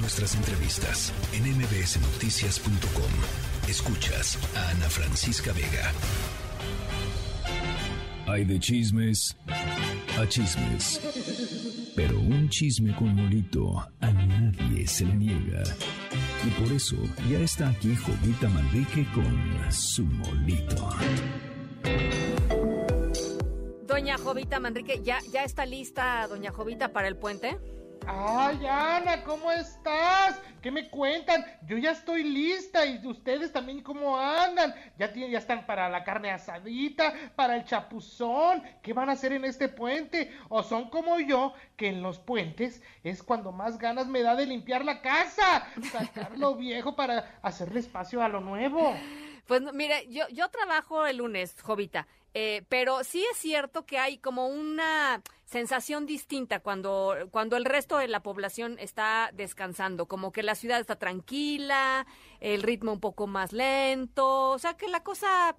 nuestras entrevistas en mbsnoticias.com. Escuchas a Ana Francisca Vega. Hay de chismes a chismes. Pero un chisme con molito a nadie se le niega. Y por eso ya está aquí Jovita Manrique con su molito. Doña Jovita Manrique, ¿ya, ¿ya está lista Doña Jovita para el puente? Ay, Ana, ¿cómo estás? ¿Qué me cuentan? Yo ya estoy lista y ustedes también cómo andan. Ya, tienen, ya están para la carne asadita, para el chapuzón. ¿Qué van a hacer en este puente? ¿O son como yo, que en los puentes es cuando más ganas me da de limpiar la casa? Sacar lo viejo para hacerle espacio a lo nuevo. Pues mire, yo, yo trabajo el lunes, Jovita, eh, pero sí es cierto que hay como una sensación distinta cuando, cuando el resto de la población está descansando, como que la ciudad está tranquila, el ritmo un poco más lento, o sea que la cosa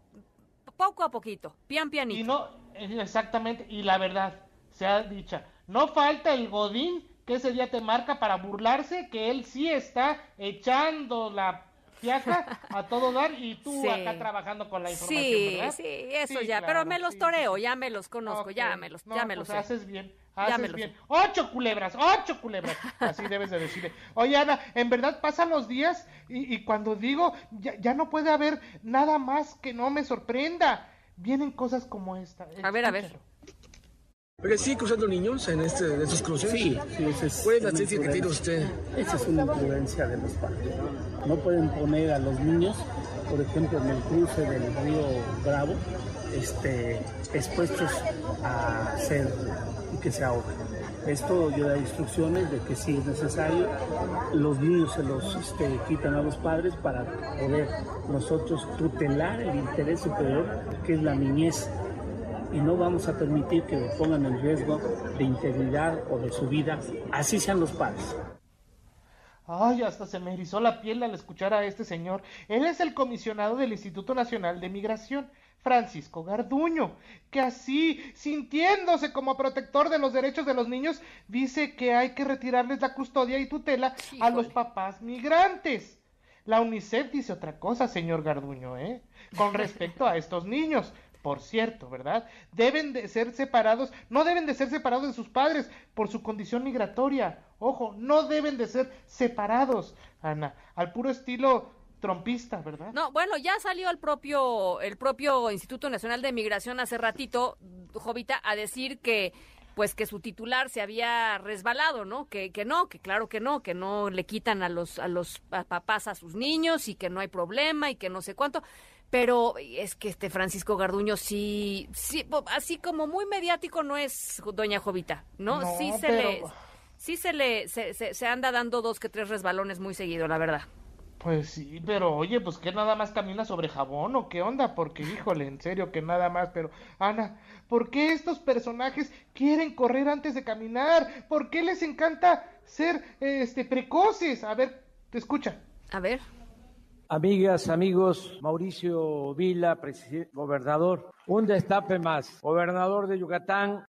poco a poquito, pian pianito. Y no, exactamente, y la verdad, sea dicha, no falta el godín que ese día te marca para burlarse que él sí está echando la fiaca a todo dar y tú acá trabajando con la información, sí, ¿verdad? Sí, eso ya, pero me los toreo, ya me los conozco, ya me los, ya me los pues haces bien, haces bien. Ocho culebras, ocho culebras, así debes de decirle. Oye, Ana, en verdad pasan los días y, y cuando digo, ya, ya, no puede haber nada más que no me sorprenda. Vienen cosas como esta. A ver, a ver. Oye, ¿sí cruzando niños en, este, en estos cruces? Sí, sí, ese es ¿Cuál es la ciencia que tiene usted? Esa es una imprudencia de los padres. No pueden poner a los niños, por ejemplo, en el cruce del río Bravo, este, expuestos a ser y que se ahoguen. Esto yo da instrucciones de que si es necesario, los niños se los este, quitan a los padres para poder nosotros tutelar el interés superior que es la niñez y no vamos a permitir que le pongan en riesgo de integridad o de su vida, así sean los padres. Ay, hasta se me erizó la piel al escuchar a este señor. Él es el comisionado del Instituto Nacional de Migración, Francisco Garduño, que así, sintiéndose como protector de los derechos de los niños, dice que hay que retirarles la custodia y tutela Híjole. a los papás migrantes. La UNICEF dice otra cosa, señor Garduño, ¿eh? Con respecto a estos niños por cierto, ¿verdad? Deben de ser separados, no deben de ser separados de sus padres por su condición migratoria. Ojo, no deben de ser separados, Ana, al puro estilo trompista, ¿verdad? No, bueno, ya salió el propio el propio Instituto Nacional de Migración hace ratito, Jovita, a decir que pues que su titular se había resbalado, ¿no? Que, que no, que claro que no, que no le quitan a los, a los papás a sus niños y que no hay problema y que no sé cuánto. Pero es que este Francisco Garduño sí, sí, así como muy mediático no es doña Jovita, ¿no? no sí se pero... le, sí se le, se, se, se, anda dando dos que tres resbalones muy seguido, la verdad. Pues sí, pero oye, pues que nada más camina sobre jabón o qué onda, porque híjole, en serio que nada más, pero Ana, ¿por qué estos personajes quieren correr antes de caminar? ¿Por qué les encanta ser este precoces? A ver, te escucha. A ver. Amigas, amigos, Mauricio Vila, gobernador, un destape más, gobernador de Yucatán.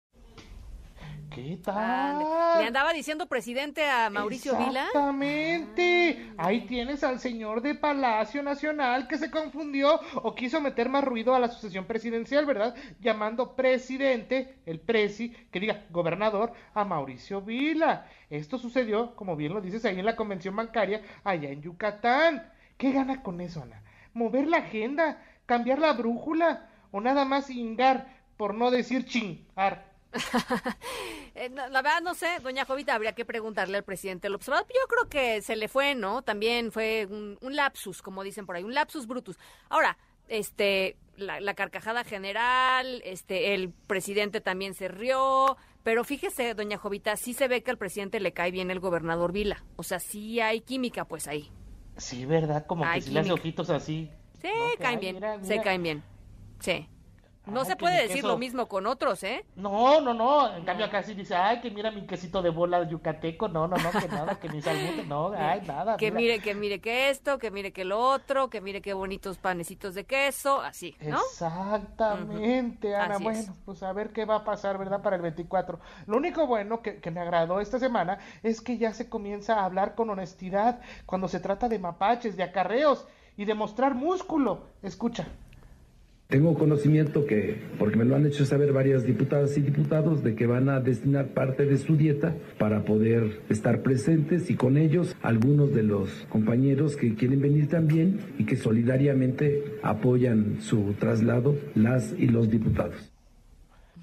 ¿Qué tal? Le andaba diciendo presidente a Mauricio Vila. Exactamente. Ahí tienes al señor de Palacio Nacional que se confundió o quiso meter más ruido a la sucesión presidencial, ¿verdad? Llamando presidente, el presi, que diga gobernador, a Mauricio Vila. Esto sucedió, como bien lo dices, ahí en la convención bancaria, allá en Yucatán. ¿Qué gana con eso, Ana? ¿Mover la agenda? ¿Cambiar la brújula? ¿O nada más ingar, por no decir chingar? la verdad no sé, doña Jovita, habría que preguntarle al presidente López Obrador. Yo creo que se le fue, ¿no? También fue un, un lapsus, como dicen por ahí, un lapsus brutus. Ahora, este, la, la, carcajada general, este, el presidente también se rió, pero fíjese, doña Jovita, sí se ve que al presidente le cae bien el gobernador Vila. O sea, sí hay química, pues ahí. Sí, ¿verdad? Como que si le hace ojitos así. Sí, ¿no? caen bien, mira, mira. se caen bien. Sí. No Ay, se puede decir queso- lo mismo con otros, ¿eh? No, no, no. En cambio acá sí dice, ay, que mira mi quesito de bola yucateco. No, no, no, que nada, que mi salmute. No, ay, nada. Que mira. mire, que mire que esto, que mire que lo otro, que mire qué bonitos panecitos de queso, así, ¿no? Exactamente. Ana. Así bueno, es. pues a ver qué va a pasar, ¿verdad? Para el 24. Lo único bueno que, que me agradó esta semana es que ya se comienza a hablar con honestidad cuando se trata de mapaches, de acarreos y de mostrar músculo. Escucha. Tengo conocimiento que, porque me lo han hecho saber varias diputadas y diputados, de que van a destinar parte de su dieta para poder estar presentes y con ellos algunos de los compañeros que quieren venir también y que solidariamente apoyan su traslado, las y los diputados.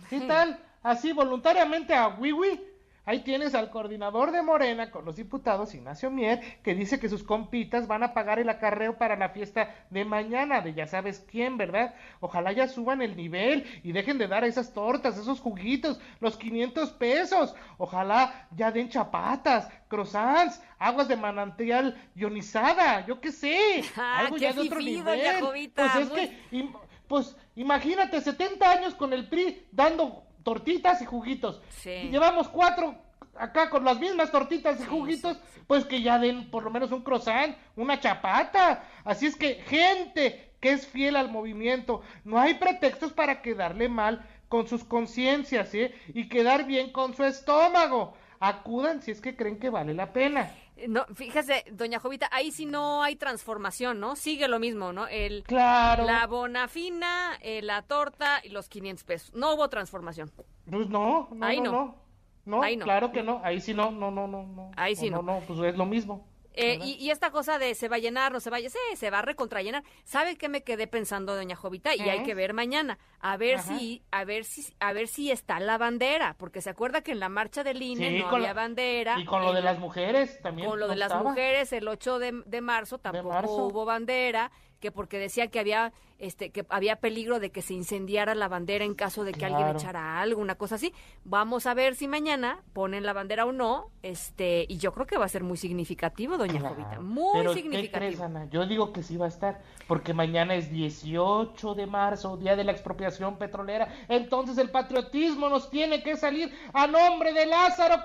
¿Qué tal? Así voluntariamente a Wiwi. Ahí tienes al coordinador de Morena con los diputados, Ignacio Mier, que dice que sus compitas van a pagar el acarreo para la fiesta de mañana, de ya sabes quién, ¿verdad? Ojalá ya suban el nivel y dejen de dar esas tortas, esos juguitos, los 500 pesos. Ojalá ya den chapatas, croissants, aguas de manantial ionizada, yo qué sé. Ah, algo qué ya de otro nivel. Pues es muy- que pues imagínate, 70 años con el PRI dando tortitas y juguitos. Sí. Y llevamos cuatro acá con las mismas tortitas y juguitos, pues que ya den por lo menos un croissant, una chapata. Así es que, gente que es fiel al movimiento, no hay pretextos para quedarle mal con sus conciencias, ¿eh? Y quedar bien con su estómago. Acudan si es que creen que vale la pena. No, fíjese, doña Jovita, ahí sí no hay transformación, ¿no? Sigue lo mismo, ¿no? El, Claro. La bonafina, eh, la torta y los 500 pesos. No hubo transformación. Pues no, no, Ahí no, no. no. No, Ahí no. claro que no. Ahí sí no, no, no, no. no. Ahí sí no. no. No, pues es lo mismo. Eh, y, y esta cosa de se va a llenar, no se va a llenar, sí, se va a recontrallenar. ¿Sabe qué me quedé pensando, doña Jovita? Y hay ¿Eh? que ver mañana, a ver Ajá. si, a ver si, a ver si está la bandera, porque se acuerda que en la marcha del INE Sí, no había lo- bandera. Y con lo de las mujeres también. con lo no de las mujeres el 8 de, de marzo tampoco marzo. hubo bandera que porque decía que había este que había peligro de que se incendiara la bandera en caso de que alguien Claro. echara algo una cosa así vamos a ver si mañana ponen la bandera o no este y yo creo que va a ser muy significativo doña Claro. Jovita muy Pero, ¿qué crees, significativo Ana? Yo digo que sí va a estar, porque mañana es 18 de marzo, día de la expropiación petrolera. Entonces el patriotismo nos tiene que salir a nombre de Lázaro.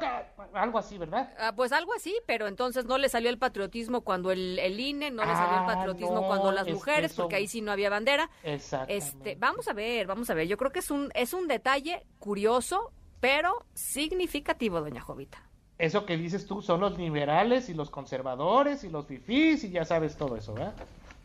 Algo así, ¿verdad? Ah, pues algo así, pero entonces no le salió el patriotismo cuando el, el INE, no le salió el Ah, patriotismo no, cuando las es que mujeres, eso- porque ahí sí no había bandera. Este, vamos a ver, vamos a ver. Yo creo que es un es un detalle curioso, pero significativo, doña Jovita. Eso que dices tú son los liberales y los conservadores y los fifís y ya sabes todo eso, ¿verdad?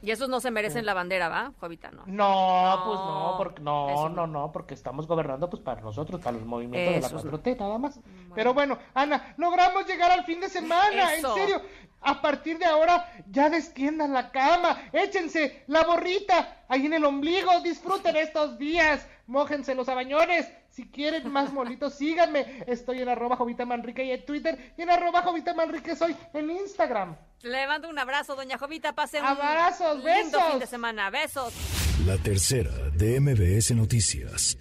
Y esos no se merecen la bandera, ¿va, Jovita? No. No, No, pues no, porque no, eso no, no. porque estamos gobernando pues para nosotros, para el movimiento de la no. 4T, nada más. Pero bueno, Ana, logramos llegar al fin de semana, Eso. en serio. A partir de ahora, ya destiendan la cama, échense la borrita ahí en el ombligo, disfruten estos días, mójense los abañones. Si quieren más molitos, síganme. Estoy en arroba Jovita Manrique y en Twitter, y en arroba Jovita Manrique soy en Instagram. Le mando un abrazo, doña Jovita. Pase un Abrazos, lindo besos. fin de semana. Besos. La tercera de MBS Noticias.